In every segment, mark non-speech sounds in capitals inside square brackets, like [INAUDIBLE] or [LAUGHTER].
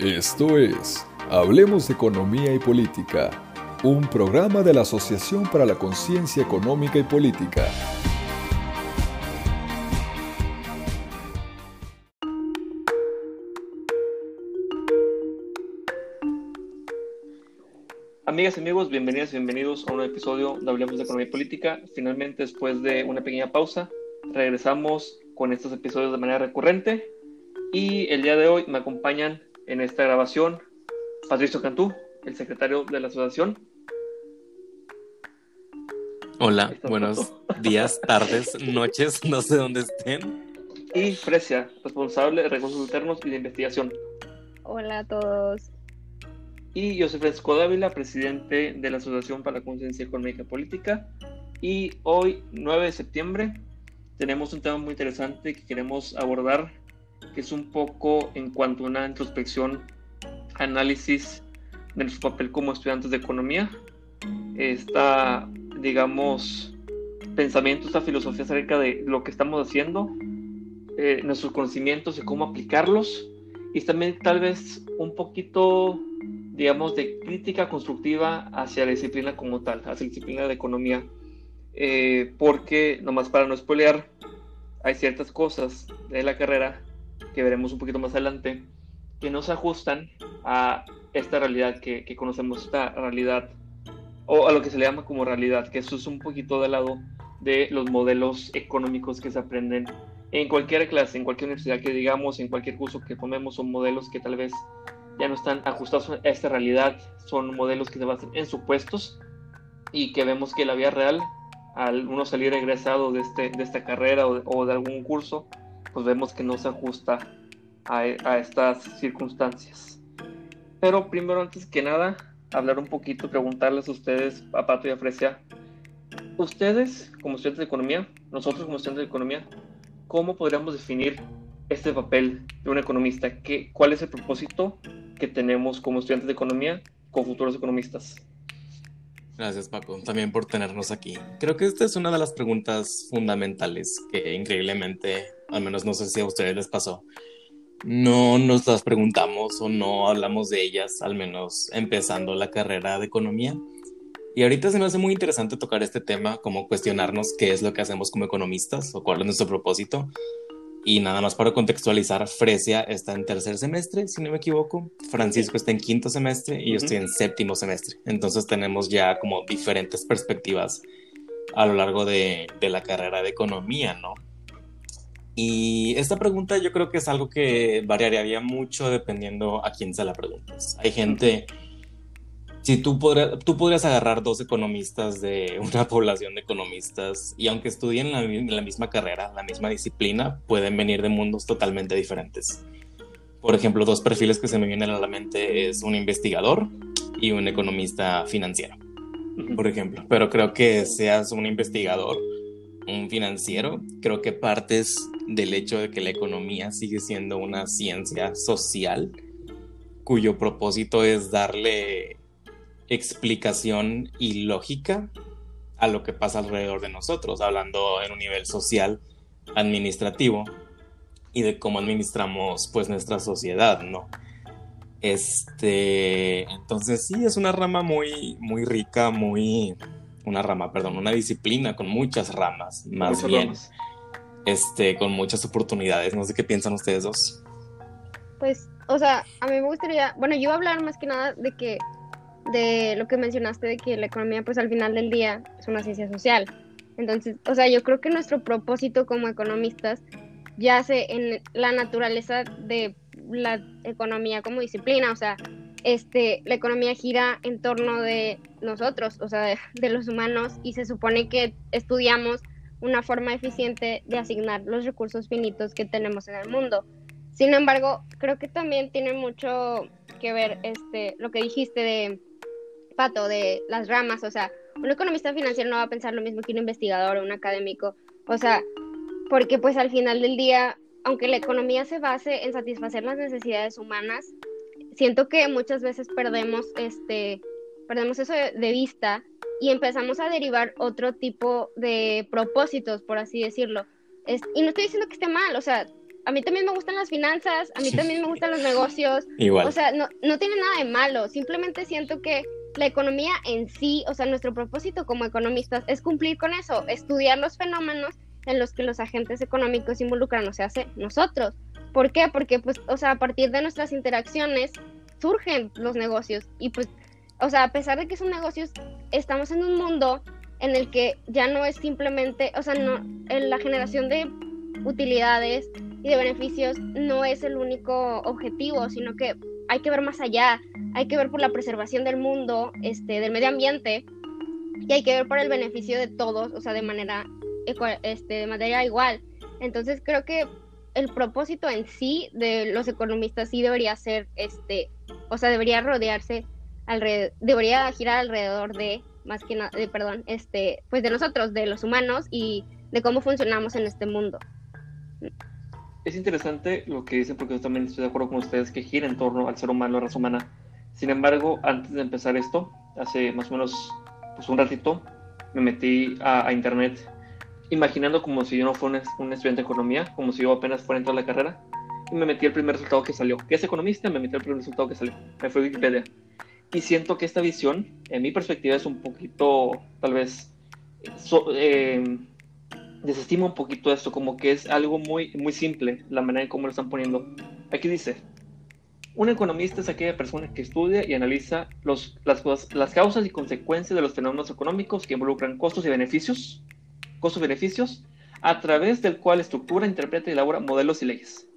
Esto es Hablemos de Economía y Política, un programa de la Asociación para la Conciencia Económica y Política. Amigas y amigos, bienvenidas y bienvenidos a un episodio de Hablemos de Economía y Política. Finalmente, después de una pequeña pausa, regresamos con estos episodios de manera recurrente y el día de hoy me acompañan en esta grabación Patricio Cantú, el secretario de la asociación. Hola, buenos [LAUGHS] días, tardes, noches, no sé dónde estén. Y Fresia, responsable de recursos internos y de investigación. Hola a todos. Y José Francisco Dávila, presidente de la Asociación para la Conciencia Económica y Política. Y hoy, 9 de septiembre, tenemos un tema muy interesante que queremos abordar, que es un poco en cuanto a una introspección análisis de nuestro papel como estudiantes de economía, esta, digamos, pensamiento, esta filosofía acerca de lo que estamos haciendo, eh, nuestros conocimientos y cómo aplicarlos, y también tal vez un poquito, digamos, de crítica constructiva hacia la disciplina como tal, hacia la disciplina de economía, eh, porque, nomás para no spoilear, hay ciertas cosas de la carrera que veremos un poquito más adelante que no se ajustan a esta realidad que, conocemos, esta realidad, o a lo que se le llama como realidad, que eso es un poquito del lado de los modelos económicos que se aprenden en cualquier clase, en cualquier universidad que digamos, en cualquier curso que tomemos, son modelos que tal vez ya no están ajustados a esta realidad, son modelos que se basan en supuestos y que vemos que la vida real, al uno salir egresado de, este, de esta carrera de, o de algún curso, pues vemos que no se ajusta a, a, estas circunstancias. Pero primero, antes que nada, hablar un poquito, preguntarles a ustedes, a Pato y a Fresia, ustedes como estudiantes de economía, nosotros como estudiantes de economía, ¿cómo podríamos definir este papel de un economista? ¿Qué, ¿Cuál es el propósito que tenemos como estudiantes de economía con futuros economistas? Gracias Paco, también por tenernos aquí. Creo que esta es una de las preguntas fundamentales que increíblemente, al menos no sé si a ustedes les pasó, no nos las preguntamos o no hablamos de ellas, al menos empezando la carrera de economía. Y ahorita se me hace muy interesante tocar este tema, como cuestionarnos qué es lo que hacemos como economistas o cuál es nuestro propósito. Y nada más para contextualizar, Fresia está en tercer semestre, si no me equivoco. Francisco está en quinto semestre y yo estoy en séptimo semestre. Entonces tenemos ya como diferentes perspectivas a lo largo de, de la carrera de economía, ¿no? Y esta pregunta yo creo que es algo que variaría mucho dependiendo a quién se la preguntes. Hay gente, si tú, podrás, tú podrías agarrar dos economistas de [LAUGHS] una población de economistas y aunque estudien la, la misma carrera, la misma disciplina, pueden venir de mundos totalmente diferentes. Por ejemplo, dos perfiles que se me vienen a la mente es un investigador y un economista financiero, por ejemplo. Pero creo que seas un investigador, un financiero, creo que partes del hecho de que la economía sigue siendo una ciencia social cuyo propósito es darle explicación y lógica a lo que pasa alrededor de nosotros, hablando en un nivel social, administrativo y de cómo administramos pues nuestra sociedad, ¿no? Este, entonces sí, es una rama muy, muy rica, muy, una rama, perdón, una disciplina con muchas ramas, más muchas bien. Ramas este, con muchas oportunidades. No sé qué piensan ustedes dos. Pues, o sea, a mí me gustaría, bueno, yo iba a hablar más que nada de que, de lo que mencionaste, de que la economía, pues al final del día es una ciencia social. Entonces, o sea, yo creo que nuestro propósito como economistas yace en la naturaleza de la economía como disciplina, o sea, este, la economía gira en torno de nosotros, o sea, [LAUGHS] de, los humanos, y se supone que estudiamos una forma eficiente de asignar los recursos finitos que tenemos en el mundo. Sin embargo, creo que también tiene mucho que ver este, lo que dijiste de Pato, de las ramas, o sea, un economista financiero no va a pensar lo mismo que un investigador o un académico, o sea, porque pues al final del día, aunque la economía se base en satisfacer las necesidades humanas, siento que muchas veces perdemos este perdemos eso de, de vista y empezamos a derivar otro tipo de propósitos, por así decirlo. Es, y no estoy diciendo que esté mal, o sea, a mí también me gustan las finanzas, a mí también me gustan los negocios. Igual. O sea, no, no tiene nada de malo, simplemente siento que la economía en sí, o sea, nuestro propósito como economistas es cumplir con eso, estudiar los fenómenos en los que los agentes económicos involucran, o sea, hace nosotros. ¿Por qué? Porque, pues, o sea, a partir de nuestras interacciones surgen los negocios y, pues, o sea, a pesar de que son negocios, estamos en un mundo en el que ya no es simplemente, o sea, no, en la generación de utilidades y de beneficios no es el único objetivo, sino que hay que ver más allá, hay que ver por la preservación del mundo, este, del medio ambiente, y hay que ver por el beneficio de todos, o sea, de manera, este, de manera igual. Entonces creo que el propósito en sí de los economistas sí debería ser, este, o sea, debería rodearse alrededor, debería girar alrededor de, más que nada, de, perdón, este, pues de nosotros, de los humanos y de cómo funcionamos en este mundo es interesante lo que dicen porque yo también estoy de acuerdo con ustedes que gira en torno al ser humano, la raza humana. Sin embargo, antes de empezar esto, hace más o menos pues, un ratito, me metí a, internet imaginando como si yo no fuera un, estudiante de economía, como si yo apenas fuera a entrar a la carrera, y me metí el primer resultado que salió. ¿Qué es economista? Me metí el primer resultado que salió. Me fue Wikipedia. Y siento que esta visión, en mi perspectiva, es un poquito, tal vez, eh, desestima un poquito esto, como que es algo muy, muy simple la manera en cómo lo están poniendo. Aquí dice, un economista es aquella persona que estudia y analiza los, las, las causas y consecuencias de los fenómenos económicos que involucran costos y beneficios, costos y beneficios, a través del cual estructura, interpreta y elabora modelos y leyes.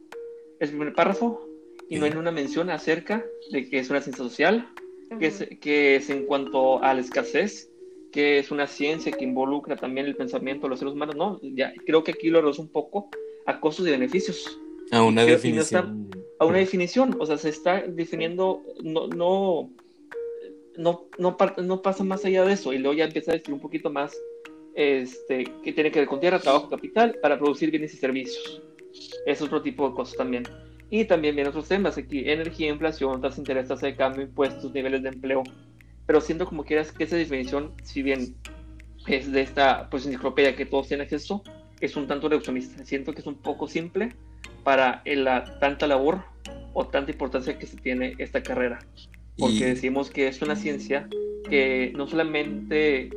El primer párrafo, y no hay una mención acerca de que es una ciencia social, que, es, que es en cuanto a la escasez que es una ciencia que involucra también el pensamiento de los seres humanos, no, ya creo que aquí lo reduce un poco a costos y beneficios. A una definición. a una definición, o sea, se está definiendo, no, no, no, no, no, pasa más allá de eso, y luego ya empieza a decir un poquito más, este, que tiene que ver con tierra, trabajo, capital, para producir bienes y servicios. Es otro tipo de cosas también. Y también vienen otros temas aquí, energía, inflación, tasas de interés, tasa de cambio, impuestos, niveles de empleo, pero siento como quieras que esa definición, si bien es de esta pues enciclopedia que todos tienen acceso, es un tanto reduccionista. Siento que es un poco simple para la tanta labor o tanta importancia que se tiene esta carrera. Porque decimos que es una ciencia que no solamente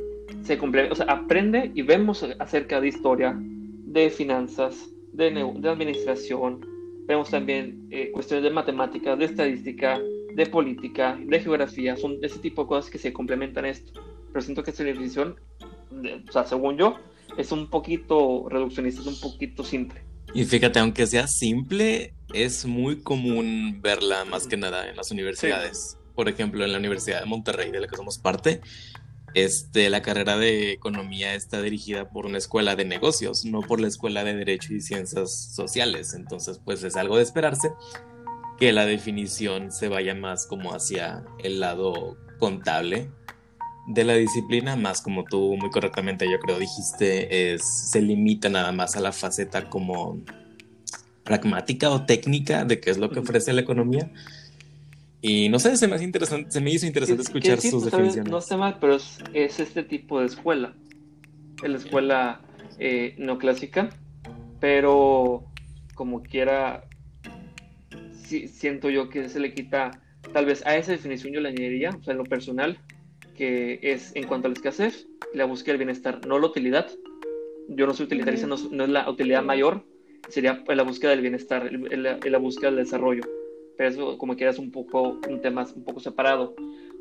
se complementa, o sea, aprende y vemos acerca de historia, de finanzas, de, de administración, vemos también eh, cuestiones de matemáticas, de estadística, de política, de geografía, son ese tipo de cosas que se complementan a esto. Pero siento que esta definición, o sea, según yo, es un poquito reduccionista, es un poquito simple. Y fíjate, aunque sea simple, es muy común verla más que nada en las universidades. Por ejemplo, en la Universidad de Monterrey, de la que somos parte, este, la carrera de economía está dirigida por una escuela de negocios, no por la escuela de derecho y ciencias sociales. Entonces, pues es algo de esperarse que la definición se vaya más como hacia el lado contable de la disciplina, más como tú muy correctamente yo creo dijiste, es, se limita nada más a la faceta como pragmática o técnica de qué es lo que ofrece la economía. Y no sé, se me, hace interesante, se me hizo interesante escuchar sus pues, definiciones. No sé mal, pero es, este tipo de escuela, la escuela eh, no clásica, pero como quiera, siento yo que se le quita, tal vez a esa definición yo le añadiría, o sea, en lo personal, que es en cuanto a la escasez, la búsqueda del bienestar, no la utilidad. Yo no soy utilitarista, no, es la utilidad mayor, sería la búsqueda del bienestar, la, la búsqueda del desarrollo. Pero eso, como quieras, un poco un tema un poco separado.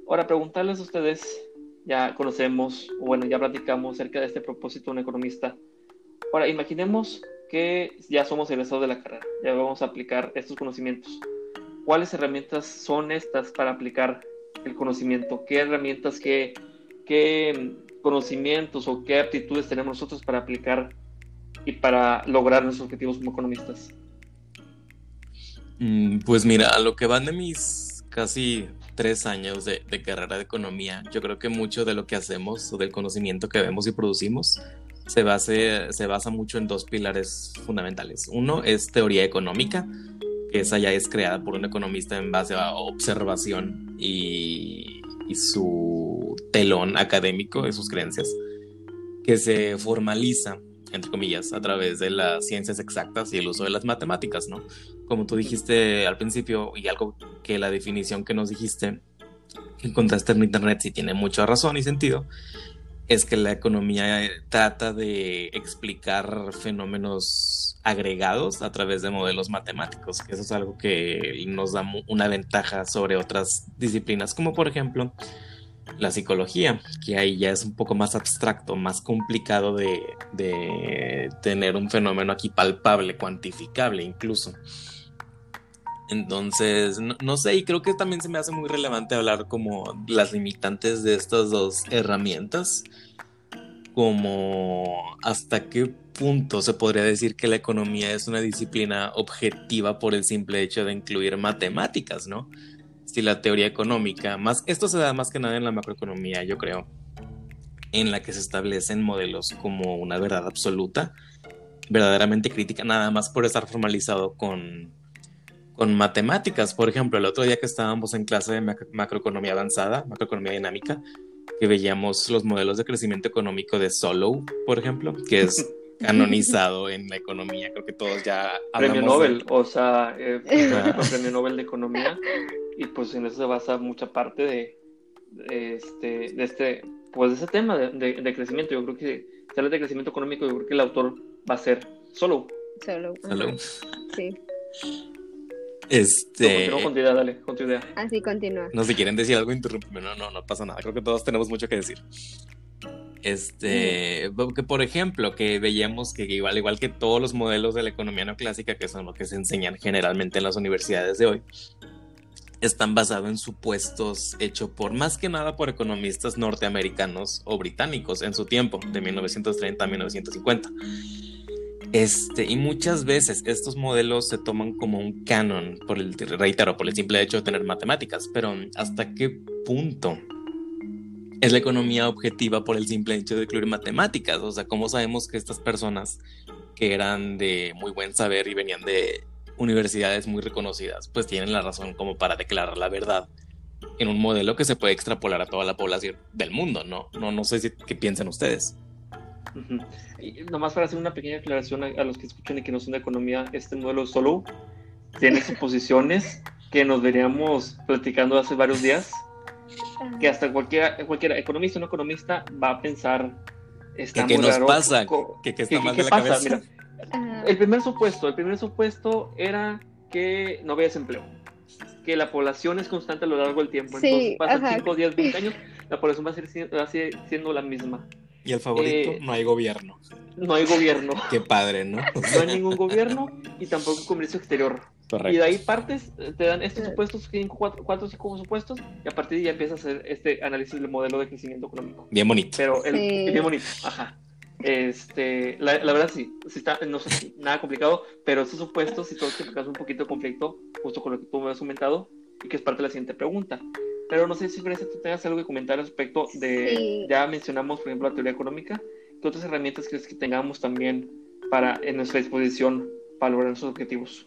Ahora, preguntarles a ustedes, ya conocemos, o bueno, ya platicamos acerca de este propósito de un economista. Ahora, imaginemos que ya somos egresados de la carrera, ya vamos a aplicar estos conocimientos. ¿Cuáles herramientas son estas para aplicar el conocimiento? ¿Qué herramientas, qué, qué conocimientos o qué aptitudes tenemos nosotros para aplicar y para lograr nuestros objetivos como economistas? Mm, pues mira, a lo que van de mis casi tres años de, de, carrera de economía, yo creo que mucho de lo que hacemos o del conocimiento que vemos y producimos se, base, se basa mucho en dos pilares fundamentales. Uno es teoría económica, que esa ya es creada por un economista en base a observación y, y su telón académico de sus creencias, que se formaliza entre comillas, a través de las ciencias exactas y el uso de las matemáticas, ¿no? Como tú dijiste al principio, y algo que la definición que nos dijiste, que encontraste en Internet, sí tiene mucha razón y sentido, es que la economía trata de explicar fenómenos agregados a través de modelos matemáticos, que eso es algo que nos da una ventaja sobre otras disciplinas, como por ejemplo la psicología, que ahí ya es un poco más abstracto, más complicado de, tener un fenómeno aquí palpable, cuantificable incluso. Entonces, no, sé, y creo que también se me hace muy relevante hablar como las limitantes de estas dos herramientas, como hasta qué punto se podría decir que la economía es una disciplina objetiva por el simple hecho de incluir matemáticas, ¿no? Si la teoría económica, más esto se da más que nada en la macroeconomía, yo creo, en la que se establecen modelos como una verdad absoluta, verdaderamente crítica, nada más por estar formalizado con con matemáticas. Por ejemplo, el otro día que estábamos en clase de macroeconomía avanzada, macroeconomía dinámica, que veíamos los modelos de crecimiento económico de Solow, por ejemplo, que es [LAUGHS] canonizado en la economía. Creo que todos ya Premio Nobel, o sea, eh, [LAUGHS] Premio Nobel de Economía, y pues en eso se basa mucha parte de, este, de este, pues de ese tema de, de, crecimiento. Yo creo que si habla de crecimiento económico, yo creo que el autor va a ser Solow. Solow. Solow. Sí. Este. No, con tu idea, dale, con tu idea. Así continúa. No, si quieren decir algo, interrúmpeme. No, no, no pasa nada. Creo que todos tenemos mucho que decir. Este, que por ejemplo, que veíamos que igual, igual que todos los modelos de la economía neoclásica, que son lo que se enseñan generalmente en las universidades de hoy, están basados en supuestos hechos por más que nada por economistas norteamericanos o británicos en su tiempo, de 1930 a 1950. Este, y muchas veces estos modelos se toman como un canon, por el, reitero, por el simple hecho de tener matemáticas, pero ¿hasta qué punto es la economía objetiva por el simple hecho de incluir matemáticas? O sea, ¿cómo sabemos que estas personas que eran de muy buen saber y venían de universidades muy reconocidas, pues tienen la razón como para declarar la verdad en un modelo que se puede extrapolar a toda la población del mundo, ¿no? No, no sé si, qué piensan ustedes nomás para hacer una pequeña aclaración a, los que escuchan y que no son de economía, este modelo solo tiene suposiciones que nos veríamos platicando hace varios días, que hasta cualquier, cualquier economista o no economista va a pensar, ¿Qué, nos pasa? ¿Qué, está mal de la cabeza? El primer supuesto, el primer supuesto era que no había desempleo que la población es constante a lo largo del tiempo. Entonces, pasan 5, 10, 20 años, la población va a seguir siendo la misma. Y el favorito, eh, no hay gobierno. No hay gobierno. [LAUGHS] Qué padre, ¿no? [LAUGHS] no hay ningún gobierno y tampoco comercio exterior. Correcto. Y de ahí partes, te dan estos supuestos, tienen cuatro, o cinco supuestos, y a partir de ahí ya empiezas a hacer este análisis del modelo de crecimiento económico. Bien bonito. Pero el, bien bonito, ajá. Este, la, la, verdad sí, sí está, no es nada complicado, pero esos supuestos y todo que un poquito de conflicto, justo con lo que tú me has comentado, y que es parte de la siguiente pregunta. Pero no sé si, Grecia, tú tengas algo que comentar respecto de, ya mencionamos, por ejemplo, la teoría económica, ¿qué otras herramientas crees que tengamos también para, en nuestra disposición para lograr nuestros objetivos?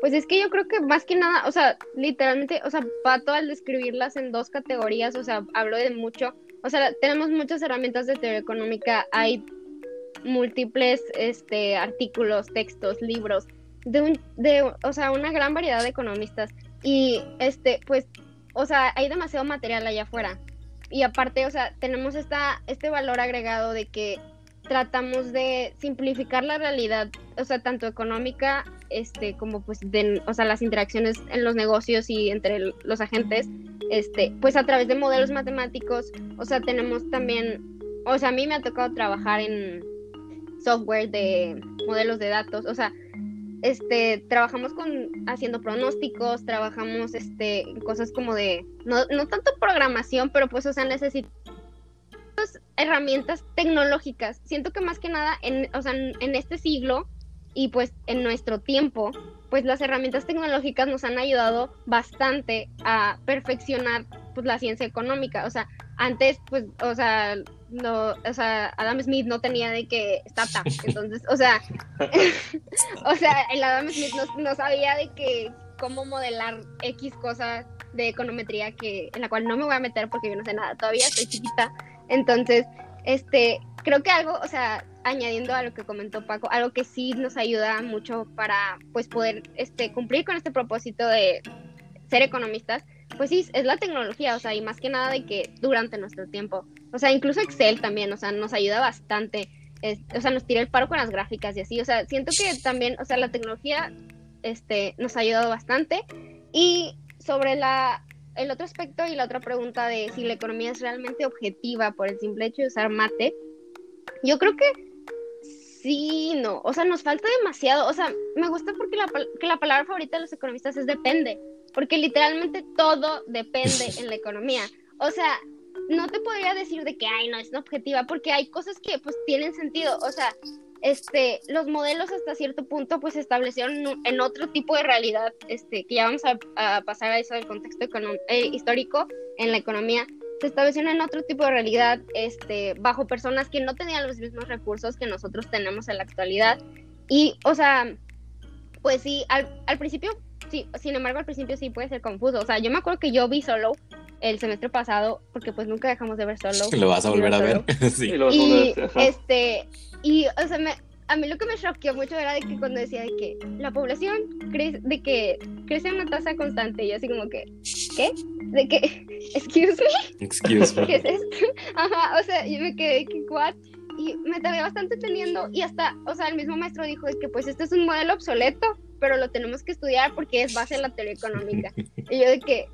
Pues es que yo creo que más que nada, o sea, literalmente, o sea, Pato al describirlas en dos categorías, o sea, hablo de mucho, o sea, tenemos muchas herramientas de teoría económica, hay múltiples este, artículos, textos, libros, de, un, de, o sea, una gran variedad de economistas. Y, este, pues, o sea, hay demasiado material allá afuera. Y aparte, o sea, tenemos esta, este valor agregado de que tratamos de simplificar la realidad, o sea, tanto económica, este, como pues de, o sea, las interacciones en los negocios y entre los agentes, este, pues a través de modelos matemáticos, o sea, tenemos también, o sea, a mí me ha tocado trabajar en software de modelos de datos, o sea, este, trabajamos con haciendo pronósticos, trabajamos este, cosas como de, no, no tanto programación, pero pues, o sea, necesitamos herramientas tecnológicas. Siento que más que nada, en, o sea, en este siglo y pues en nuestro tiempo, pues las herramientas tecnológicas nos han ayudado bastante a perfeccionar pues la ciencia económica. O sea, antes, pues, o sea, no, o sea, Adam Smith no tenía de que startup, [LAUGHS] entonces, o sea, [LAUGHS] o sea, el Adam Smith no, sabía de que cómo modelar X cosas de econometría que en la cual no me voy a meter porque yo no sé nada todavía, estoy chiquita, entonces, este, creo que algo, o sea, añadiendo a lo que comentó Paco, algo que sí nos ayuda mucho para pues poder este, cumplir con este propósito de ser economistas, pues sí, es la tecnología, o sea, y más que nada de que durante nuestro tiempo, o sea, incluso Excel también, o sea, nos ayuda bastante, o sea, nos tira el paro con las gráficas y así, o sea, siento que también, o sea, la tecnología este, nos ha ayudado bastante. Y sobre la, el otro aspecto y la otra pregunta de si la economía es realmente objetiva por el simple hecho de usar mate, yo creo que sí, no, o sea, nos falta demasiado, o sea, me gusta porque la, que la palabra favorita de los economistas es depende, porque literalmente todo depende [LAUGHS] en la economía. O sea, no te podría decir de que, ay, no, es objetiva, porque hay cosas que pues tienen sentido, o sea, este, los modelos hasta cierto punto pues se establecieron en otro tipo de realidad, este, que ya vamos a, pasar a eso del contexto eh, histórico en la economía, se establecieron en otro tipo de realidad, este, bajo personas que no tenían los mismos recursos que nosotros tenemos en la actualidad. Y, o sea, pues sí, al, al principio, sí, sin embargo, al principio sí puede ser confuso. O sea, yo me acuerdo que yo vi solo el semestre pasado, porque pues nunca dejamos de ver solo. Lo vas a volver a ver. sí. Y, este, y, o sea, me, a mí lo que me choqueó mucho era de que cuando decía de que la población crece, de que crece a una tasa constante, y así como que, ¿qué? De que, [LAUGHS] excuse me. Excuse me. ¿Qué es esto? [LAUGHS] Ajá, o sea, yo me quedé que, what? Y me tardé bastante teniendo, y hasta, o sea, el mismo maestro dijo es que pues este es un modelo obsoleto, pero lo tenemos que estudiar porque es base en la teoría económica. [LAUGHS] y yo de que,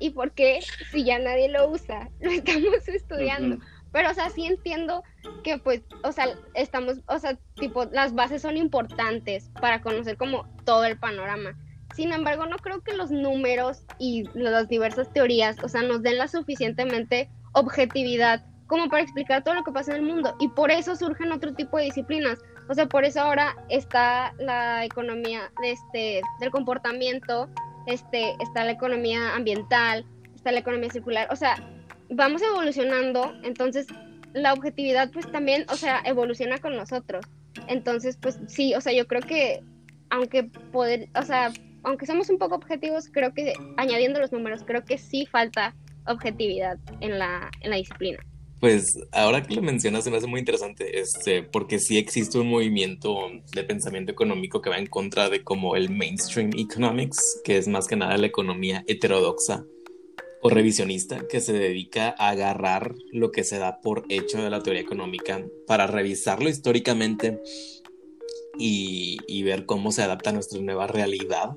¿y por qué si ya nadie lo usa? Lo estamos estudiando. Pero, o sea, sí entiendo que, pues, o sea, estamos, o sea, tipo, las bases son importantes para conocer como todo el panorama. Sin embargo, no creo que los números y las diversas teorías, o sea, nos den la suficientemente objetividad como para explicar todo lo que pasa en el mundo. Y por eso surgen otro tipo de disciplinas. O sea, por eso ahora está la economía de este, del comportamiento, este, está la economía ambiental, está la economía circular. O sea, vamos evolucionando, entonces la objetividad pues también, o sea, evoluciona con nosotros. Entonces, pues sí, o sea, yo creo que aunque poder, o sea, aunque somos un poco objetivos, creo que añadiendo los números, creo que sí falta objetividad en la, en la disciplina. Pues ahora que lo mencionas se me hace muy interesante, este, porque sí existe un movimiento de pensamiento económico que va en contra de como el mainstream economics, que es más que nada la economía heterodoxa o revisionista que se dedica a agarrar lo que se da por hecho de la teoría económica para revisarlo históricamente y, ver cómo se adapta a nuestra nueva realidad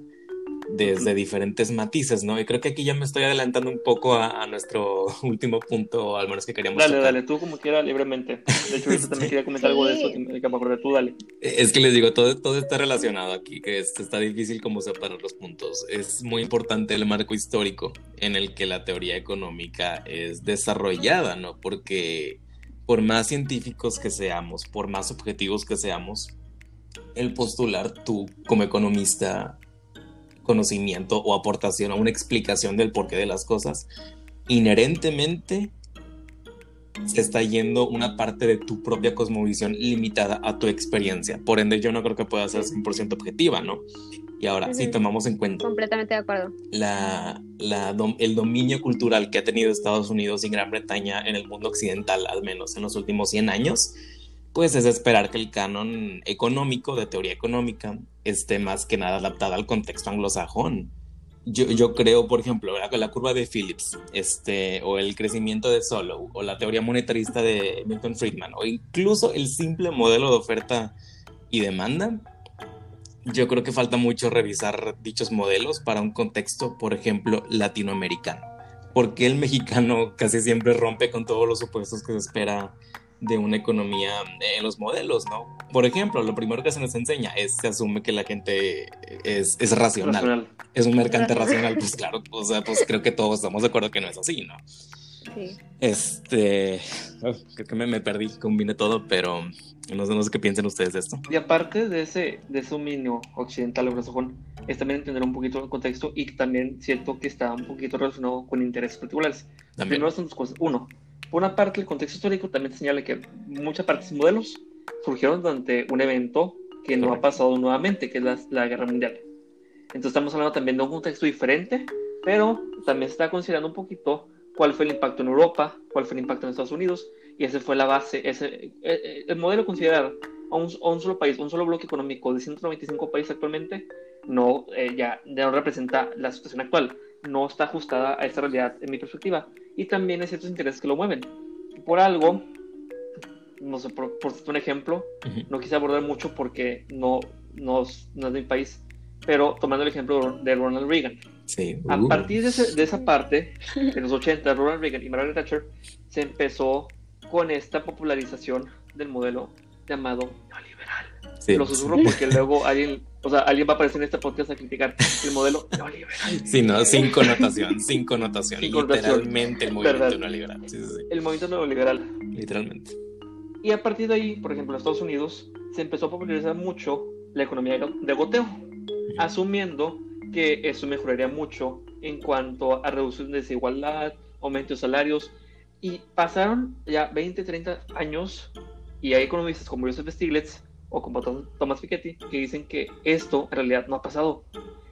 desde diferentes matices, ¿no? Y creo que aquí ya me estoy adelantando un poco a, nuestro [LAUGHS] último punto, al menos que queríamos Dale, dale, tú como quieras, libremente. De hecho, yo también [LAUGHS] quería comentar algo de eso, que me acordé, tú dale. Es que les digo, todo, todo está relacionado aquí, que está difícil como separar los puntos. Es muy importante el marco histórico en el que la teoría económica es desarrollada, ¿no? Porque por más científicos que seamos, por más objetivos que seamos, el postular tú como economista conocimiento o aportación a una explicación del porqué de las cosas, inherentemente se está yendo una parte de tu propia cosmovisión limitada a tu experiencia. Por ende, yo no creo que pueda ser 100% objetiva, ¿no? Y ahora, si tomamos en cuenta... Completamente de acuerdo. La, la, el dominio cultural que ha tenido Estados Unidos y Gran Bretaña en el mundo occidental, al menos en los últimos 100 años, pues es esperar que el canon económico, de teoría económica, esté más que nada adaptado al contexto anglosajón. Yo, yo creo, por ejemplo, la, la, curva de Phillips, este, o el crecimiento de Solow, o la teoría monetarista de Milton Friedman, o incluso el simple modelo de oferta y demanda, yo creo que falta mucho revisar dichos modelos para un contexto, por ejemplo, latinoamericano. Porque el mexicano casi siempre rompe con todos los supuestos que se espera de una economía en los modelos, ¿no? Por ejemplo, lo primero que se nos enseña es, se asume que la gente es, es racional, es un mercante racional, pues claro, o sea, pues creo que todos estamos de acuerdo que no es así, ¿no? Sí. Este, creo que me, me perdí, combine todo, pero no sé, no sé qué piensen ustedes de esto. Y aparte de ese, de ese dominio occidental anglosajón, es también entender un poquito el contexto y también siento que está un poquito relacionado con intereses particulares. También. Primero son dos cosas. Uno, por una parte, el contexto histórico también señala que muchas partes y modelos surgieron durante un evento que no ha pasado nuevamente, que es la, Guerra Mundial. Entonces estamos hablando también de un contexto diferente, pero también se está considerando un poquito cuál fue el impacto en Europa, cuál fue el impacto en Estados Unidos y esa fue la base, ese, eh, eh, el modelo considerar a un, solo país, un solo bloque económico de 195 países actualmente, no, eh, ya, no representa la situación actual, no está ajustada a esta realidad en mi perspectiva, y también hay ciertos intereses que lo mueven. Por algo, no sé, por, por un ejemplo, no quise abordar mucho porque no, no, no es de mi país, pero tomando el ejemplo de Ronald Reagan. Sí. A partir de, de, esa parte, de los 80, Ronald Reagan y Margaret Thatcher, se empezó con esta popularización del modelo llamado. Sí, Lo susurro porque [LAUGHS] luego alguien, o sea, alguien va a aparecer en este podcast a criticar el modelo neoliberal. Sí, no, sin connotación, sin connotación. Sin literalmente el movimiento neoliberal. Sí, sí, el movimiento neoliberal. Literalmente. Y a partir de ahí, por ejemplo, en Estados Unidos se empezó a popularizar mucho la economía de goteo, asumiendo que eso mejoraría mucho en cuanto a reducción de desigualdad, aumento de salarios, y pasaron ya 20, 30 años y hay economistas como Joseph Stiglitz o como Thomas Piketty que dicen que esto en realidad no ha pasado.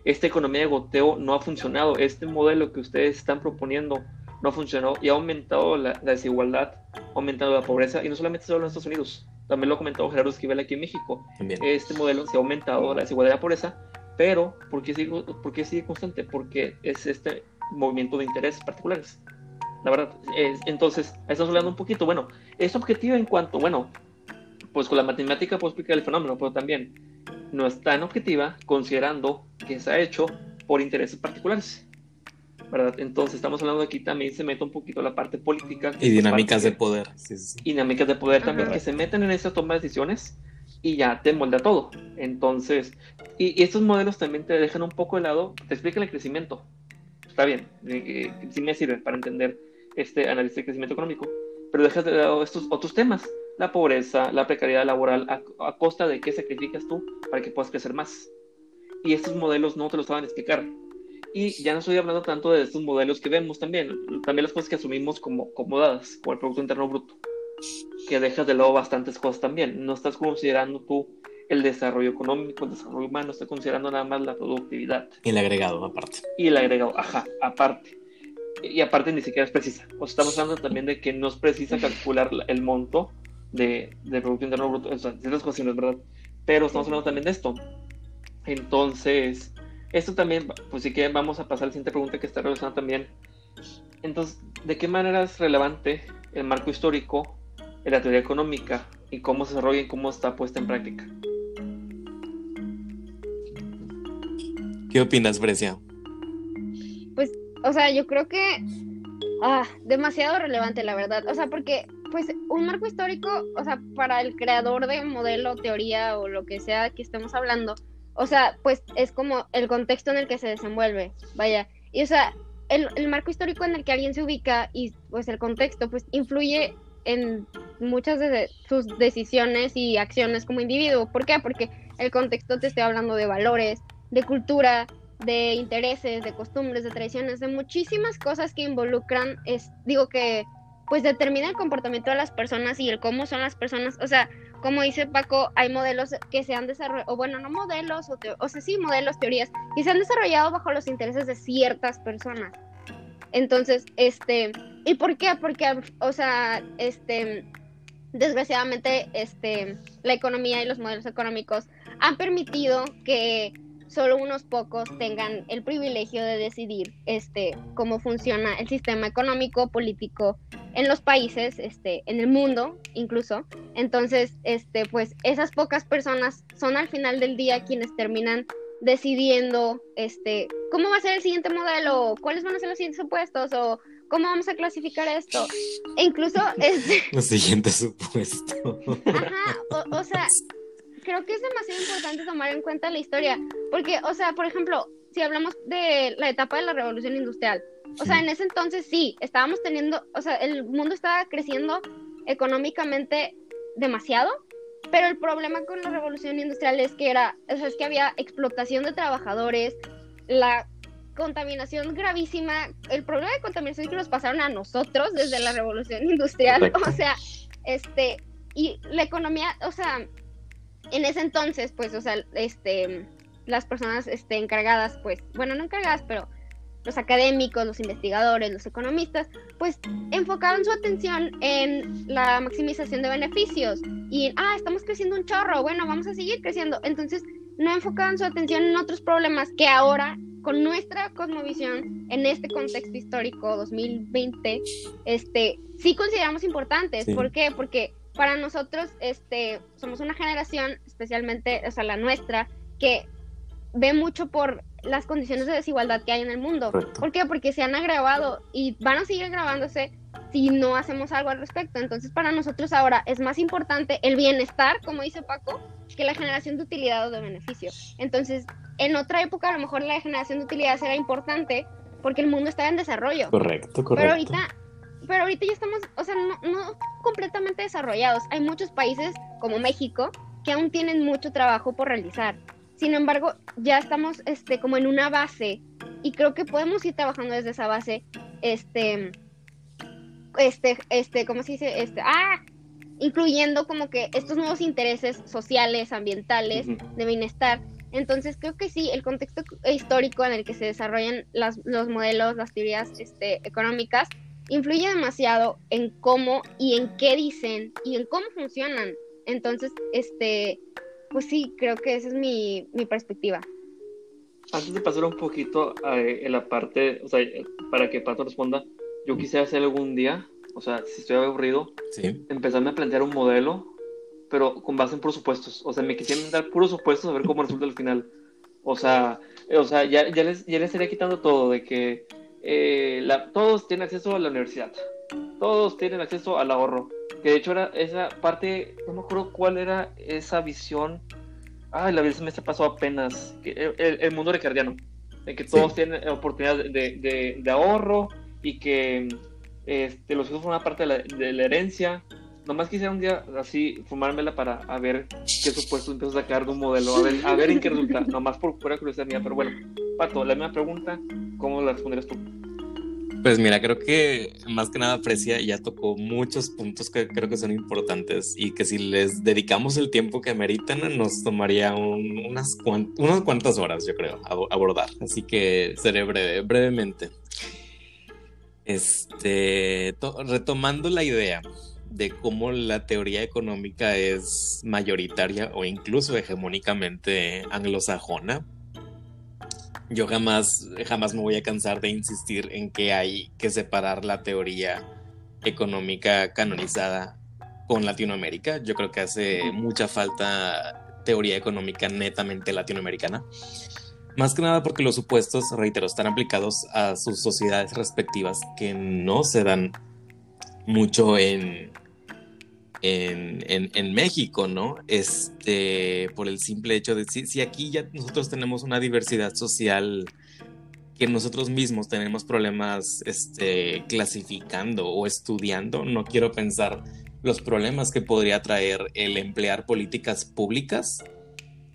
Esta economía de goteo no ha funcionado. Este modelo que ustedes están proponiendo no ha funcionado y ha aumentado la, desigualdad, ha aumentado la pobreza y no solamente solo en Estados Unidos. También lo ha comentado Gerardo Esquivel aquí en México. Este modelo se ha aumentado la desigualdad y la pobreza, pero ¿por qué, sigue, ¿por qué sigue constante? Porque es este movimiento de intereses particulares la verdad. entonces, estamos hablando un poquito, bueno, es objetivo en cuanto, bueno, pues con la matemática puedo explicar el fenómeno, pero también no es tan objetiva considerando que se ha hecho por intereses particulares. ¿verdad? Entonces estamos hablando aquí también se mete un poquito la parte política. Y dinámicas de poder. Y dinámicas de poder también que se meten en esa toma de decisiones y ya te molda todo. Entonces, y, y, estos modelos también te dejan un poco de lado, te explican el crecimiento. Está bien, eh, eh, sí me sirve para entender este análisis de crecimiento económico, pero dejas de lado estos otros temas, la pobreza, la precariedad laboral, a, costa de qué sacrificas tú para que puedas crecer más. Y estos modelos no te los saben explicar. Y ya no estoy hablando tanto de estos modelos que vemos también, también las cosas que asumimos como, como dadas, como el Producto Interno Bruto, que dejas de lado bastantes cosas también. No estás considerando tú el desarrollo económico, el desarrollo humano, estás considerando nada más la productividad. Y el agregado, aparte. Y el agregado, ajá, aparte y aparte ni siquiera es precisa. O estamos hablando también de que no es precisa calcular el monto de, de Producto Interno Bruto, o sea, ciertas cuestiones, ¿verdad? Pero estamos hablando también de esto. Entonces, esto también, pues sí que vamos a pasar a la siguiente pregunta que está relacionada también. Entonces, ¿de qué manera es relevante el marco histórico en la teoría económica y cómo se desarrolla y cómo está puesta en práctica? ¿Qué opinas, Brescia? o sea, yo creo que ah, demasiado relevante, la verdad. O sea, porque, pues, un marco histórico, o sea, para el creador de modelo, teoría o lo que sea que estemos hablando, o sea, pues es como el contexto en el que se desenvuelve, vaya. Y, o sea, el, el marco histórico en el que alguien se ubica y, pues, el contexto, pues, influye en muchas de sus decisiones y acciones como individuo. ¿Por qué? Porque el contexto te estoy hablando de valores, de cultura, de intereses, de costumbres, de tradiciones, de muchísimas cosas que involucran, es, digo que pues determina el comportamiento de las personas y el cómo son las personas, o sea, como dice Paco, hay modelos que se han desarrollado, o bueno, no modelos, o, o sea, sí, modelos, teorías, y se han desarrollado bajo los intereses de ciertas personas. Entonces, este, ¿y por qué? Porque, o sea, este, desgraciadamente, este, la economía y los modelos económicos han permitido que solo unos pocos tengan el privilegio de decidir este cómo funciona el sistema económico político en los países este en el mundo incluso. Entonces este pues esas pocas personas son al final del día quienes terminan decidiendo este cómo va a ser el siguiente modelo cuáles van a ser los siguientes supuestos o cómo vamos a clasificar esto. E incluso [LAUGHS] este los siguientes supuestos. Ajá o, o sea creo que es demasiado importante tomar en cuenta la historia, porque, o sea, por ejemplo, si hablamos de la etapa de la revolución industrial, o sea, en ese entonces sí, estábamos teniendo, o sea, el mundo estaba creciendo económicamente demasiado, pero el problema con la revolución industrial es que era, o sea, es que había explotación de trabajadores, la contaminación gravísima, el problema de contaminación es que nos pasaron a nosotros desde la revolución industrial, [LAUGHS] o sea, este, y la economía, o sea, en ese entonces, pues, o sea, este, las personas este, encargadas, pues, bueno, no encargadas, pero los académicos, los investigadores, los economistas, pues enfocaron su atención en la maximización de beneficios y, ah, estamos creciendo un chorro, bueno, vamos a seguir creciendo. Entonces, no enfocaban su atención en otros problemas que ahora, con nuestra cosmovisión, en este contexto histórico 2020, este, sí consideramos importantes. ¿Por qué? Porque para nosotros este, somos una generación, especialmente, o sea, la nuestra, que ve mucho por las condiciones de desigualdad que hay en el mundo. ¿Por qué? Porque se han agravado y van a seguir agravándose si no hacemos algo al respecto. Entonces, para nosotros ahora es más importante el bienestar, como dice Paco, que la generación de utilidad o de beneficio. Entonces, en otra época a lo mejor la generación de utilidad era importante porque el mundo estaba en desarrollo. Correcto, correcto. Pero ahorita, pero ahorita ya estamos, o sea, no, no completamente desarrollados. Hay muchos países como México que aún tienen mucho trabajo por realizar. Sin embargo, ya estamos este, como en una base y creo que podemos ir trabajando desde esa base, este, este, este, ¿cómo se dice? Este, ah, incluyendo como que estos nuevos intereses sociales, ambientales, de bienestar. Entonces creo que sí, el contexto histórico en el que se desarrollan las, los modelos, las teorías este, económicas, influye demasiado en cómo y en qué dicen y en cómo funcionan. Entonces, este, pues sí, creo que esa es mi, mi perspectiva. Antes de pasar un poquito eh, en la parte, o sea, para que Pato responda, yo quisiera hacer algún día, o sea, si estoy aburrido, empezarme a plantear un modelo, pero con base en puros supuestos. O sea, me quisiera dar puros supuestos a ver cómo resulta al final. O sea, o sea ya, ya, les, ya les estaría quitando todo, de que eh, la, todos tienen acceso a la universidad, todos tienen acceso al ahorro. Que de hecho era esa parte, no me acuerdo cuál era esa visión. Ay, la se me pasó apenas. El, el, mundo ricardiano, de que todos tienen oportunidad de, de, de ahorro y que este, los hijos forman parte de la, de la, herencia. Nomás quisiera un día así fumármela para a ver qué supuestos empiezo a sacar de un modelo, a ver, a ver en qué resulta. Nomás por pura curiosidad mía, pero bueno, Pato, la misma pregunta, ¿cómo la responderías tú? Pues mira, creo que más que nada Precia ya tocó muchos puntos que creo que son importantes y que si les dedicamos el tiempo que meritan nos tomaría unas, unas cuantas horas, yo creo, abordar. Así que seré breve, brevemente. Este, retomando la idea de cómo la teoría económica es mayoritaria o incluso hegemónicamente anglosajona, yo jamás, jamás me voy a cansar de insistir en que hay que separar la teoría económica canonizada con Latinoamérica. Yo creo que hace mucha falta teoría económica netamente latinoamericana. Más que nada porque los supuestos, reitero, están aplicados a sus sociedades respectivas que no se dan mucho en, en, México, ¿no? Este, por el simple hecho de si, si aquí ya nosotros tenemos una diversidad social que nosotros mismos tenemos problemas este, clasificando o estudiando, no quiero pensar los problemas que podría traer el emplear políticas públicas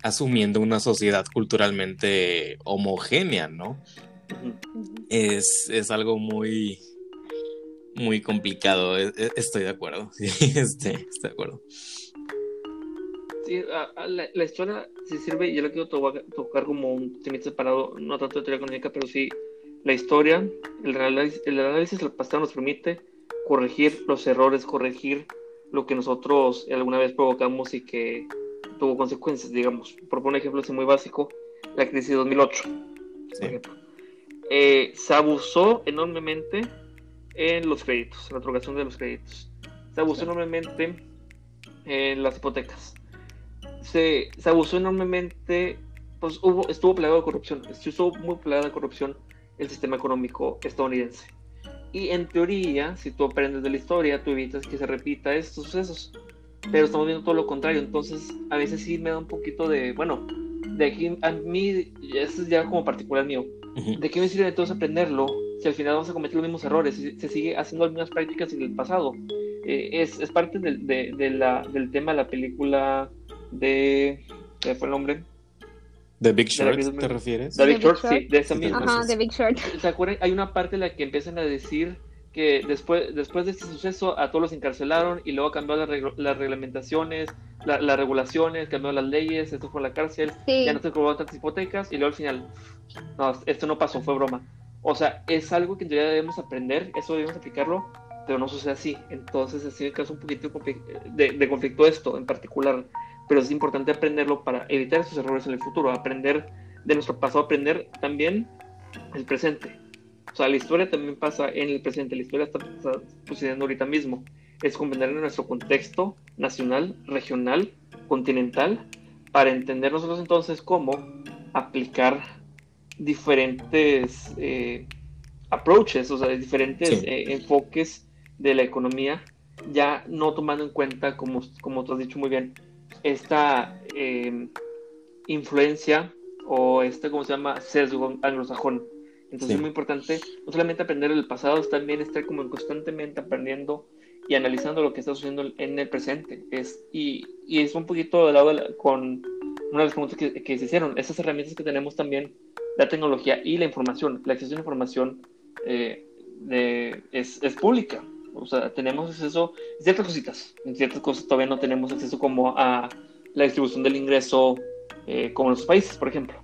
asumiendo una sociedad culturalmente homogénea, ¿no? es, algo muy, muy complicado, e, e, estoy de acuerdo, [LAUGHS] sí, este, estoy de acuerdo. Sí, la, historia sí sirve, yo la quiero tocar como un tema separado, no tanto de teoría económica, pero sí la historia, el análisis, el análisis del pasado nos permite corregir los errores, corregir lo que nosotros alguna vez provocamos y que tuvo consecuencias, digamos. Por un ejemplo así muy básico, la crisis de 2008. Eh, se abusó enormemente en los créditos, en la otorgación de los créditos. Se abusó enormemente en las hipotecas. Se, se, abusó enormemente, pues hubo, estuvo plagado de corrupción, estuvo muy plagado de corrupción el sistema económico estadounidense. Y en teoría, si tú aprendes de la historia, tú evitas que se repita estos sucesos pero estamos viendo todo lo contrario. Entonces, a veces sí me da un poquito de, bueno, de aquí a mí, esto es ya como particular mío, ¿de qué me sirve entonces aprenderlo si al final vamos a cometer los mismos errores, si se sigue haciendo las mismas prácticas en el pasado? Eh, es, es, parte de, de, la, del tema de la película de. ¿Qué fue el nombre? ¿The Big Short te refieres? The Big Short, sí, de esa misma. Ajá, The Big Short. [LAUGHS] ¿Se acuerdan? Hay una parte en la que empiezan a decir que después, después de este suceso a todos los encarcelaron y luego cambió las, las reglamentaciones, las regulaciones, cambió las leyes, esto fue la cárcel, ya no se cobraban tantas hipotecas y luego al final, no, esto no pasó, fue broma. O sea, es algo que en teoría debemos aprender, eso debemos aplicarlo, pero no sucede así. Entonces, así me causa un poquito de, de, conflicto esto en particular. Pero es importante aprenderlo para evitar esos errores en el futuro, aprender de nuestro pasado, aprender también el presente. O sea, la historia también pasa en el presente, la historia está, sucediendo ahorita mismo. Es comprender nuestro contexto nacional, regional, continental, para entender nosotros entonces cómo aplicar diferentes eh, approaches, o sea, diferentes eh, enfoques de la economía, ya no tomando en cuenta, como, como tú has dicho muy bien, esta eh, influencia o este, ¿cómo se llama?, sesgo anglosajón. Entonces es muy importante no solamente aprender el pasado, es también estar como constantemente aprendiendo y analizando lo que está sucediendo en el presente. Es, y, y es un poquito de lado con una de las preguntas que, que, se hicieron, esas herramientas que tenemos también, la tecnología y la información, la acceso a la información eh, de, es, es, pública. O sea, tenemos acceso a ciertas cositas, en ciertas cosas todavía no tenemos acceso como a la distribución del ingreso eh, como en los países, por ejemplo.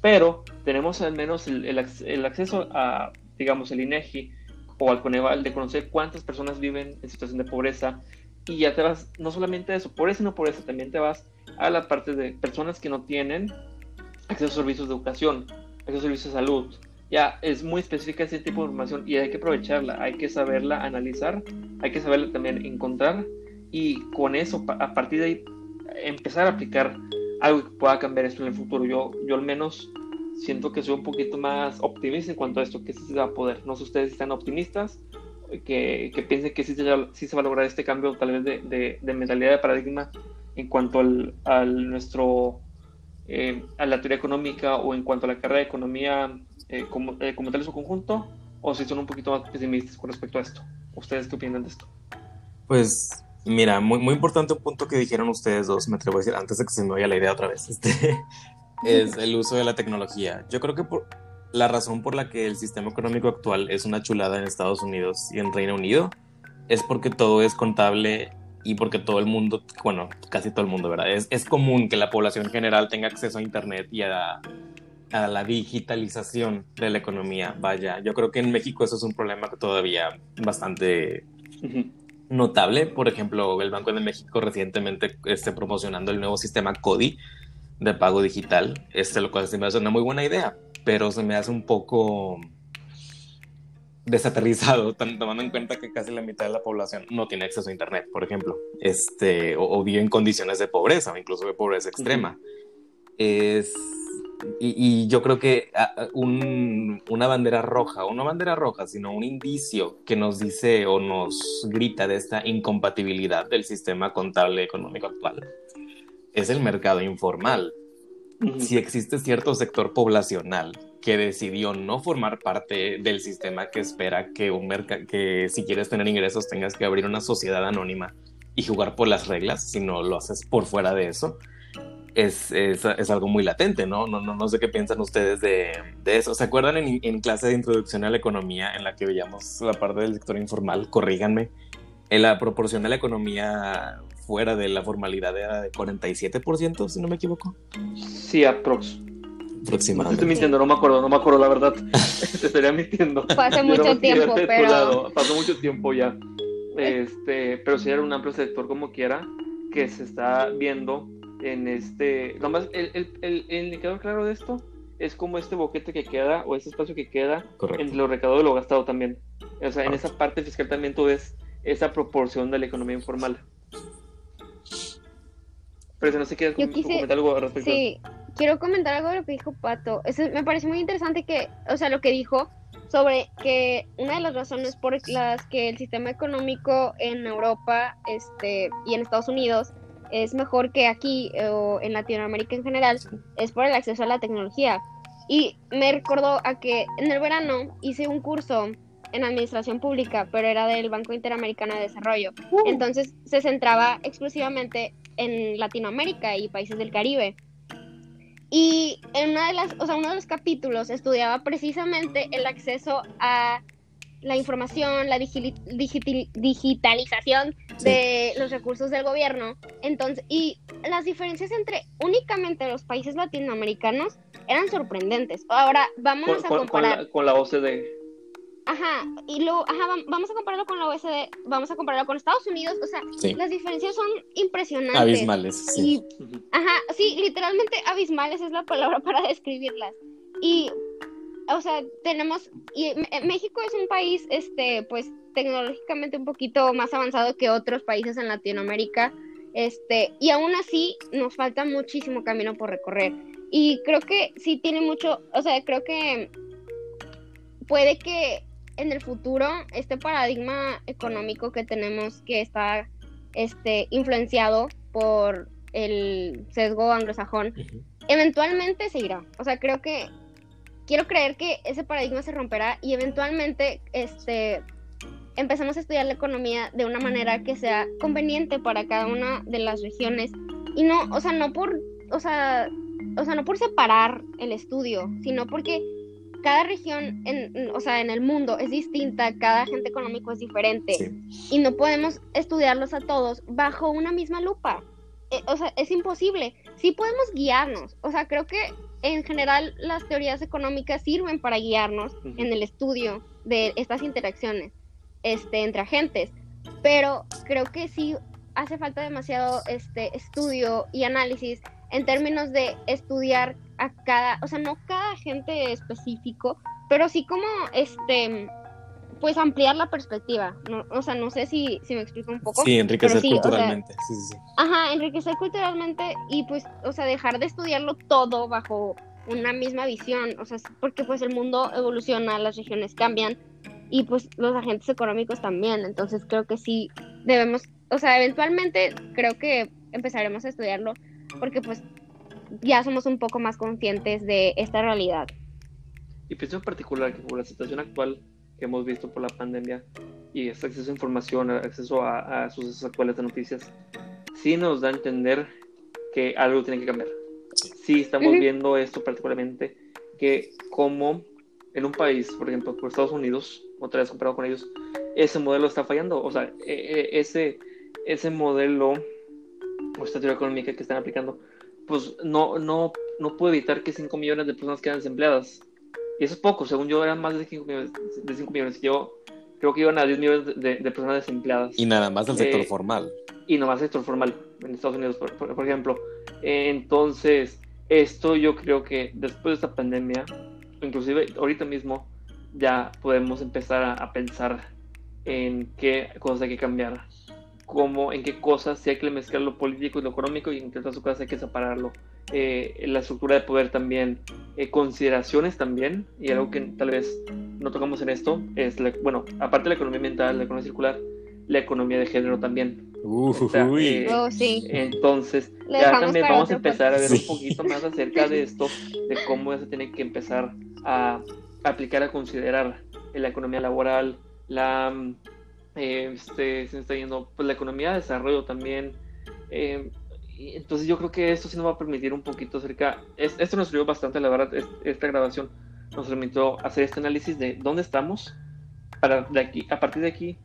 Pero tenemos al menos el, el, acceso a, digamos, el INEGI o al Coneval de conocer cuántas personas viven en situación de pobreza y ya te vas, no solamente a eso, pobreza y no pobreza, también te vas a la parte de personas que no tienen acceso a servicios de educación, acceso a servicios de salud. Ya es muy específica ese tipo de información y hay que aprovecharla, hay que saberla analizar, hay que saberla también encontrar y con eso, a partir de ahí, empezar a aplicar algo que pueda cambiar esto en el futuro. Yo, yo al menos siento que soy un poquito más optimista en cuanto a esto, que sí se va a poder. No sé ustedes si están optimistas, que, que piensen que sí se, sí se, va a lograr este cambio tal vez de, de, de mentalidad de paradigma en cuanto al, al nuestro, eh, a la teoría económica o en cuanto a la carrera de economía eh, como, eh, como tal en su conjunto, o si son un poquito más pesimistas con respecto a esto. ¿Ustedes qué opinan de esto? Pues Mira, muy, muy importante un punto que dijeron ustedes dos, me atrevo a decir, antes de que se me vaya la idea otra vez, [LAUGHS] este, es el uso de la tecnología. Yo creo que por, la razón por la que el sistema económico actual es una chulada en Estados Unidos y en Reino Unido es porque todo es contable y porque todo el mundo, bueno, casi todo el mundo, ¿verdad? Es, es común que la población general tenga acceso a Internet y a, a la digitalización de la economía. Vaya, yo creo que en México eso es un problema que todavía bastante notable. Por ejemplo, el Banco de México recientemente esté promocionando el nuevo sistema CODI de pago digital, este, lo cual se me hace una muy buena idea, pero se me hace un poco desaterrizado, [LAUGHS] tomando en cuenta que casi la mitad de la población no tiene acceso a Internet, por ejemplo, este, o, vive en condiciones de pobreza, o incluso de pobreza extrema. Es y, yo creo que ah, ah, una bandera roja, o no bandera roja, sino un indicio que nos dice o nos grita de esta incompatibilidad del sistema contable económico actual es el mercado informal. Si existe cierto sector poblacional que decidió no formar parte del sistema que espera que un que si quieres tener ingresos tengas que abrir una sociedad anónima y jugar por las reglas, si no lo haces por fuera de eso, es, es, es, algo muy latente, ¿no? No, no, no sé qué piensan ustedes de, de eso. ¿Se acuerdan en, en, clase de introducción a la economía en la que veíamos la parte del sector informal? Corríganme. En la proporción de la economía fuera de la formalidad era de 47%, si no me equivoco. Sí, aprox. Aproximadamente. estoy mintiendo, no me acuerdo, no me acuerdo la verdad. [LAUGHS] Te estaría mintiendo. Pasó mucho tiempo, pero... Pasó mucho tiempo ya. [LAUGHS] Este, pero sí era un amplio sector como quiera que se está viendo en este, nomás el, el, el, el, indicador claro de esto es como este boquete que queda o ese espacio que queda entre lo recaudado y lo gastado también. O sea, en esa parte fiscal también tú ves esa proporción de la economía informal. Pero si no sé quieres comentar algo al respecto. Sí, quiero comentar algo de lo que dijo Pato. Eso me parece muy interesante que, o sea, lo que dijo sobre que una de las razones por las que el sistema económico en Europa este, y en Estados Unidos es mejor que aquí eh, o en Latinoamérica en general, es por el acceso a la tecnología. Y me recordó a que en el verano hice un curso en administración pública, pero era del Banco Interamericano de Desarrollo. Uh. Entonces se centraba exclusivamente en Latinoamérica y países del Caribe. Y en una de las, o sea, uno de los capítulos estudiaba precisamente el acceso a la información, la digitalización de los recursos del gobierno. Entonces, y las diferencias entre únicamente los países latinoamericanos eran sorprendentes. Ahora vamos a comparar. Con la, OCDE. Ajá, y luego, ajá, vamos a compararlo con la OSD, vamos a compararlo con Estados Unidos, o sea, las diferencias son impresionantes. Abismales, sí. ajá, sí, literalmente abismales es la palabra [LAUGHS] para describirlas. Y, o sea, tenemos, y México es un país, este, pues, tecnológicamente un poquito más avanzado que otros países en Latinoamérica, este, y aún así nos falta muchísimo camino por recorrer. Y creo que sí tiene mucho, o sea, creo que puede que en el futuro este paradigma económico que tenemos que está este, influenciado por el sesgo anglosajón, eventualmente seguirá. O sea, creo que quiero creer que ese paradigma se romperá y eventualmente este, empezamos a estudiar la economía de una manera que sea conveniente para cada una de las regiones y no, o sea, no por, o sea, o sea, no por separar el estudio, sino porque cada región, en, o sea, en el mundo es distinta, cada agente económico es diferente y no podemos estudiarlos a todos bajo una misma lupa. Eh, o sea, es imposible. Sí podemos guiarnos. O sea, creo que en general las teorías económicas sirven para guiarnos en el estudio de estas interacciones este, entre agentes, pero creo que sí hace falta demasiado este, estudio y análisis en términos de estudiar a cada, o sea, no cada agente específico, pero sí como, este, pues ampliar la perspectiva. o sea, no sé si, si me explico un poco. Sí, enriquecer culturalmente. sí, sí, sí. Ajá, enriquecer culturalmente y pues, o sea, dejar de estudiarlo todo bajo una misma visión, o sea, porque pues el mundo evoluciona, las regiones cambian y pues los agentes económicos también, entonces creo que sí debemos, o sea, eventualmente creo que empezaremos a estudiarlo porque pues ya somos un poco más conscientes de esta realidad. Y pienso en particular que por la situación actual que hemos visto por la pandemia y este acceso a información, acceso a, a sucesos actuales de noticias, sí nos da a entender que algo tiene que cambiar. Sí estamos viendo esto particularmente, que como en un país, por ejemplo, por Estados Unidos, otra vez comparado con ellos, ese modelo está fallando. O sea, e, e, ese, ese modelo o esta teoría económica que están aplicando, pues no, no, no puede evitar que 5 millones de personas queden desempleadas. Y eso es poco, según yo eran más de 5 millones. De 5 millones. Yo creo que iban a 10 millones de, personas desempleadas. Y nada más del sector eh, formal. Y nada más del sector formal, en Estados Unidos, por, ejemplo. entonces, esto yo creo que después de esta pandemia, inclusive ahorita mismo, ya podemos empezar a, pensar en qué cosas hay que cambiar, cómo, en qué cosas si hay que mezclar lo político y lo económico y en qué otras cosas hay que separarlo. Eh, la estructura de poder también, eh, consideraciones también, y algo que tal vez no tocamos en esto, es, bueno, aparte de la economía mental, la economía circular, la economía de género también. Eh, oh, sí. Entonces, ya también vamos a empezar a ver un poquito más acerca de esto, de cómo se tiene que empezar a aplicar a considerar la economía laboral, la eh, este, se está yendo pues la economía de desarrollo también. Eh, entonces yo creo que esto sí nos va a permitir un poquito acerca, esto nos sirvió bastante, la verdad, esta grabación nos permitió hacer este análisis de dónde estamos para de aquí, a partir de aquí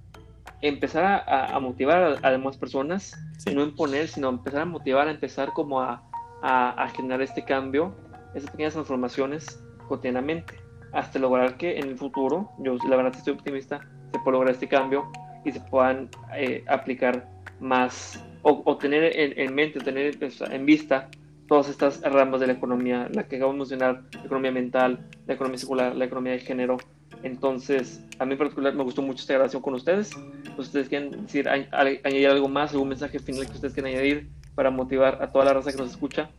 empezar a, motivar a, demás personas, no imponer, sino empezar a motivar, a empezar como a, a generar este cambio, esas pequeñas transformaciones cotidianamente hasta lograr que en el futuro, yo la verdad estoy optimista, se pueda lograr este cambio y se puedan eh, aplicar más o, tener en, mente, tener en vista todas estas ramas de la economía, la que acabo de mencionar, la economía mental, la economía circular, la economía de género. Entonces, a mí en particular me gustó mucho esta grabación con ustedes. ¿Ustedes quieren decir, añadir algo más, algún mensaje final que ustedes quieran añadir para motivar a toda la raza que nos escucha?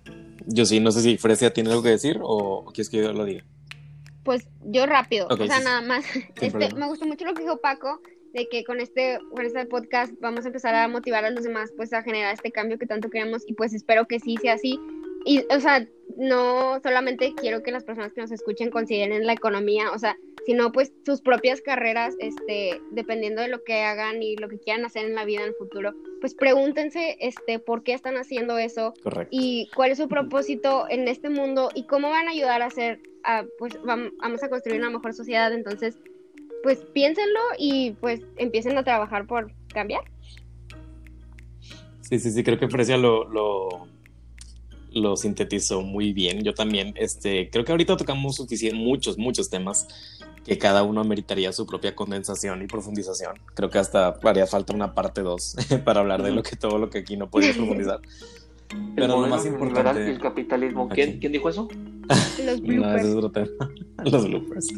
Yo sí, no sé si Fresia tiene algo que decir o quieres que yo lo diga. Pues yo rápido, o sea, nada más. Este, me gustó mucho lo que dijo Paco, de que con este, con este podcast vamos a empezar a motivar a los demás pues a generar este cambio que tanto queremos y pues espero que sí sea así. Y, o sea, no solamente quiero que las personas que nos escuchen consideren la economía, o sea, sino pues sus propias carreras, este, dependiendo de lo que hagan y lo que quieran hacer en la vida en el futuro, pues pregúntense, este, por qué están haciendo eso y cuál es su propósito en este mundo y cómo van a ayudar a hacer, a, pues vamos a construir una mejor sociedad, entonces, pues piénsenlo y pues empiecen a trabajar por cambiar. Sí, sí, sí, creo que Fresia lo, lo lo sintetizó muy bien. Yo también, este, creo que ahorita tocamos suficiente, muchos, muchos temas que cada uno meritaría su propia condensación y profundización. Creo que hasta haría falta una parte 2 [LAUGHS] para hablar de lo que todo lo que aquí no podía profundizar. [LAUGHS] Pero lo más importante. El capitalismo. ¿Quién, ¿Quién, dijo eso? [LAUGHS] Los bloopers. No, Los bloopers.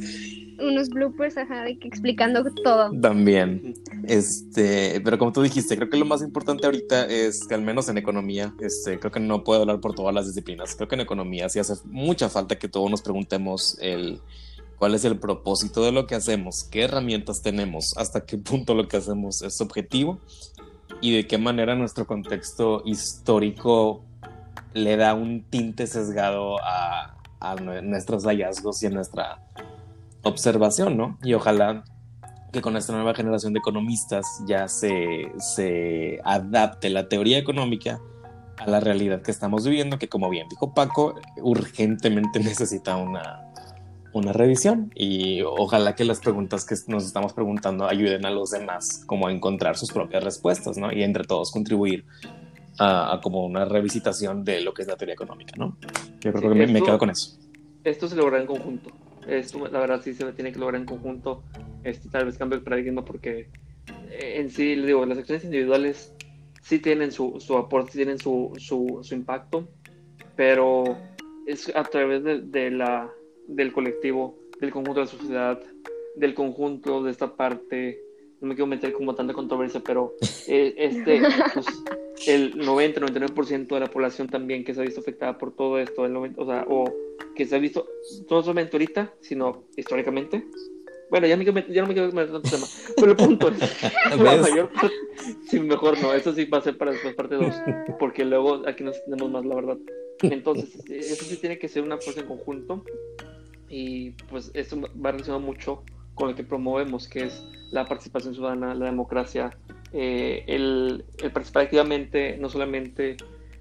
Unos bloopers, ajá, de que explicando todo. También. Este, pero como tú dijiste, creo que lo más importante ahorita es que al menos en economía, este, creo que no puedo hablar por todas las disciplinas. Creo que en economía sí hace mucha falta que todos nos preguntemos el cuál es el propósito de lo que hacemos, qué herramientas tenemos, hasta qué punto lo que hacemos es objetivo y de qué manera nuestro contexto histórico le da un tinte sesgado a, nuestros hallazgos y a nuestra observación, ¿no? Y ojalá que con esta nueva generación de economistas ya se, se adapte la teoría económica a la realidad que estamos viviendo, que como bien dijo Paco, urgentemente [LAUGHS] necesita una, una revisión y ojalá que las preguntas que nos estamos preguntando ayuden a los demás como a encontrar sus propias respuestas, ¿no? Y entre todos contribuir a, como una revisitación de lo que es la teoría económica, ¿no? Yo creo que me, quedo con eso. Esto se logra en conjunto. Esto, la verdad, sí se tiene que lograr en conjunto. Este, tal vez cambie el paradigma porque eh, en sí, le digo, las acciones individuales sí tienen su, su aporte, sí tienen su, su, su impacto, pero es a través de la del colectivo, del conjunto de la sociedad, del conjunto de esta parte. No me quiero meter como tanta controversia, pero eh, este, [LAUGHS] pues, el 90-99% de la población también que se ha visto afectada por todo esto, el 90, o sea, o que se ha visto no solamente ahorita, sino históricamente. Bueno, ya, me, ya no me quiero meter tanto tema, pero el punto es [LAUGHS] la mayor parte, sí, mejor no, eso sí va a ser para después parte 2, [LAUGHS] porque luego aquí nos tenemos más, la verdad. Entonces, [LAUGHS] eso sí tiene que ser una fuerza en conjunto y pues esto va relacionado mucho con lo que promovemos, que es la participación ciudadana, la democracia, eh, el, participar activamente, no solamente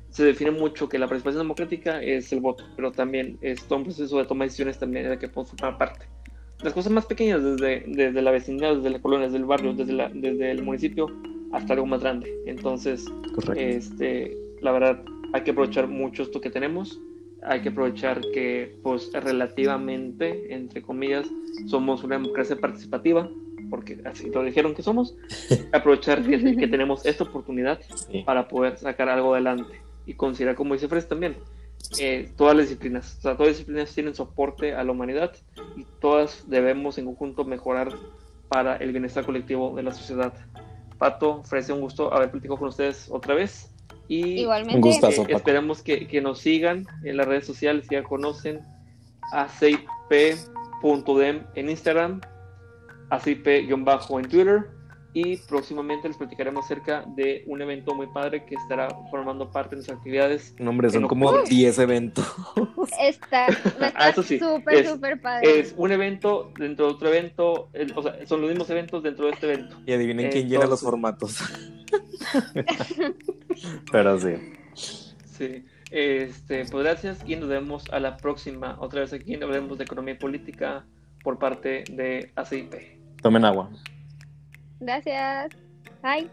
se define mucho que la participación democrática es el voto, pero también es todo un proceso de toma de decisiones también de que podemos formar parte. Las cosas más pequeñas, desde, desde la vecindad, desde la colonia, desde el barrio, desde, la, desde el municipio, hasta algo más grande. Entonces, este, la verdad, hay que aprovechar mucho esto que tenemos hay que aprovechar que, pues, relativamente, entre comillas, somos una democracia participativa, porque así lo dijeron que somos, [LAUGHS] aprovechar [LAUGHS] que, tenemos esta oportunidad para poder sacar algo adelante y considerar, como dice Fres también, eh, todas las disciplinas, o sea, todas las disciplinas tienen soporte a la humanidad y todas debemos en conjunto mejorar para el bienestar colectivo de la sociedad. Pato, Fres, un gusto haber platicado con ustedes otra vez. Y Igualmente. esperemos que, que, nos sigan en las redes sociales, ya conocen acip.dem en Instagram, acip-en Twitter y próximamente les platicaremos acerca de un evento muy padre que estará formando parte de nuestras actividades. No, hombre, son como 10 eventos. Está [LAUGHS] ah, súper, súper padre. Es un evento dentro de otro evento, o sea, son los mismos eventos dentro de este evento. Y adivinen quién llena los formatos. [LAUGHS] Pero sí. Sí. Este, pues gracias y nos vemos a la próxima. Otra vez aquí hablaremos de economía y política por parte de ACIP. Tomen agua. Gracias. Bye.